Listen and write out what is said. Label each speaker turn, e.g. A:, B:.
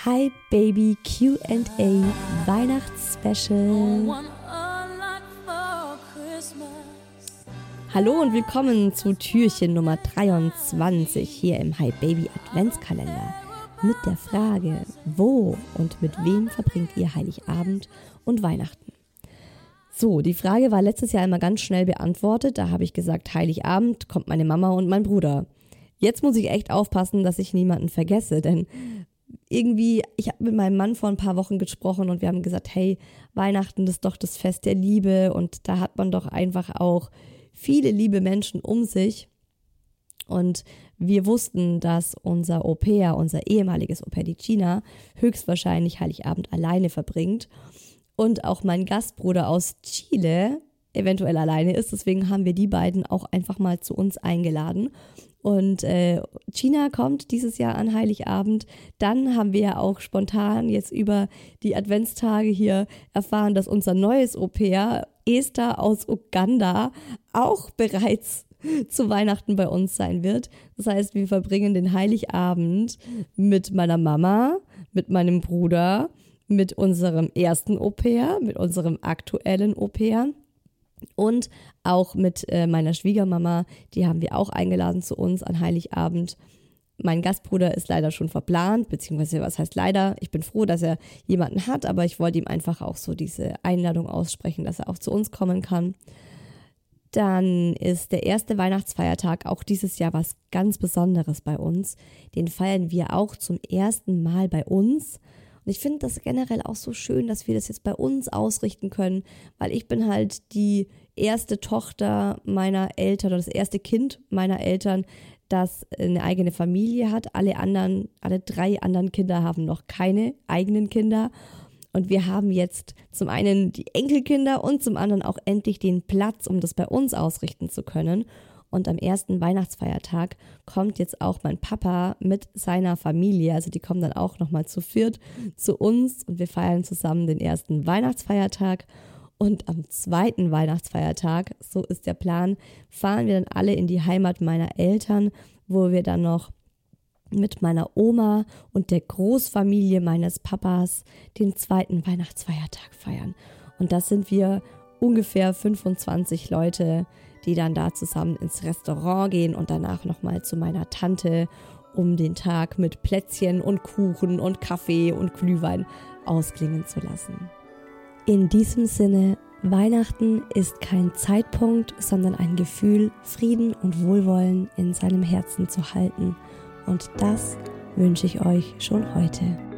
A: Hi Baby QA Weihnachtsspecial. Hallo und willkommen zu Türchen Nummer 23 hier im Hi Baby Adventskalender mit der Frage, wo und mit wem verbringt ihr Heiligabend und Weihnachten? So, die Frage war letztes Jahr einmal ganz schnell beantwortet. Da habe ich gesagt, Heiligabend kommt meine Mama und mein Bruder. Jetzt muss ich echt aufpassen, dass ich niemanden vergesse, denn irgendwie, ich habe mit meinem Mann vor ein paar Wochen gesprochen und wir haben gesagt, hey, Weihnachten ist doch das Fest der Liebe und da hat man doch einfach auch viele liebe Menschen um sich. Und wir wussten, dass unser Au-pair, unser ehemaliges Au-pair, die China, höchstwahrscheinlich Heiligabend alleine verbringt. Und auch mein Gastbruder aus Chile eventuell alleine ist. Deswegen haben wir die beiden auch einfach mal zu uns eingeladen. Und äh, China kommt dieses Jahr an Heiligabend. Dann haben wir ja auch spontan jetzt über die Adventstage hier erfahren, dass unser neues Au-pair, Esther aus Uganda, auch bereits zu Weihnachten bei uns sein wird. Das heißt, wir verbringen den Heiligabend mit meiner Mama, mit meinem Bruder, mit unserem ersten Au-pair, mit unserem aktuellen Au-pair und auch mit äh, meiner Schwiegermama, die haben wir auch eingeladen zu uns an Heiligabend. Mein Gastbruder ist leider schon verplant, beziehungsweise was heißt leider? Ich bin froh, dass er jemanden hat, aber ich wollte ihm einfach auch so diese Einladung aussprechen, dass er auch zu uns kommen kann. Dann ist der erste Weihnachtsfeiertag auch dieses Jahr was ganz Besonderes bei uns. Den feiern wir auch zum ersten Mal bei uns. Und ich finde das generell auch so schön, dass wir das jetzt bei uns ausrichten können, weil ich bin halt die erste Tochter meiner Eltern oder das erste Kind meiner Eltern, das eine eigene Familie hat. Alle anderen, alle drei anderen Kinder haben noch keine eigenen Kinder. Und wir haben jetzt zum einen die Enkelkinder und zum anderen auch endlich den Platz, um das bei uns ausrichten zu können. Und am ersten Weihnachtsfeiertag kommt jetzt auch mein Papa mit seiner Familie. Also die kommen dann auch nochmal zu viert zu uns und wir feiern zusammen den ersten Weihnachtsfeiertag. Und am zweiten Weihnachtsfeiertag, so ist der Plan, fahren wir dann alle in die Heimat meiner Eltern, wo wir dann noch mit meiner Oma und der Großfamilie meines Papas den zweiten Weihnachtsfeiertag feiern. Und das sind wir ungefähr 25 Leute, die dann da zusammen ins Restaurant gehen und danach nochmal zu meiner Tante, um den Tag mit Plätzchen und Kuchen und Kaffee und Glühwein ausklingen zu lassen. In diesem Sinne, Weihnachten ist kein Zeitpunkt, sondern ein Gefühl, Frieden und Wohlwollen in seinem Herzen zu halten. Und das wünsche ich euch schon heute.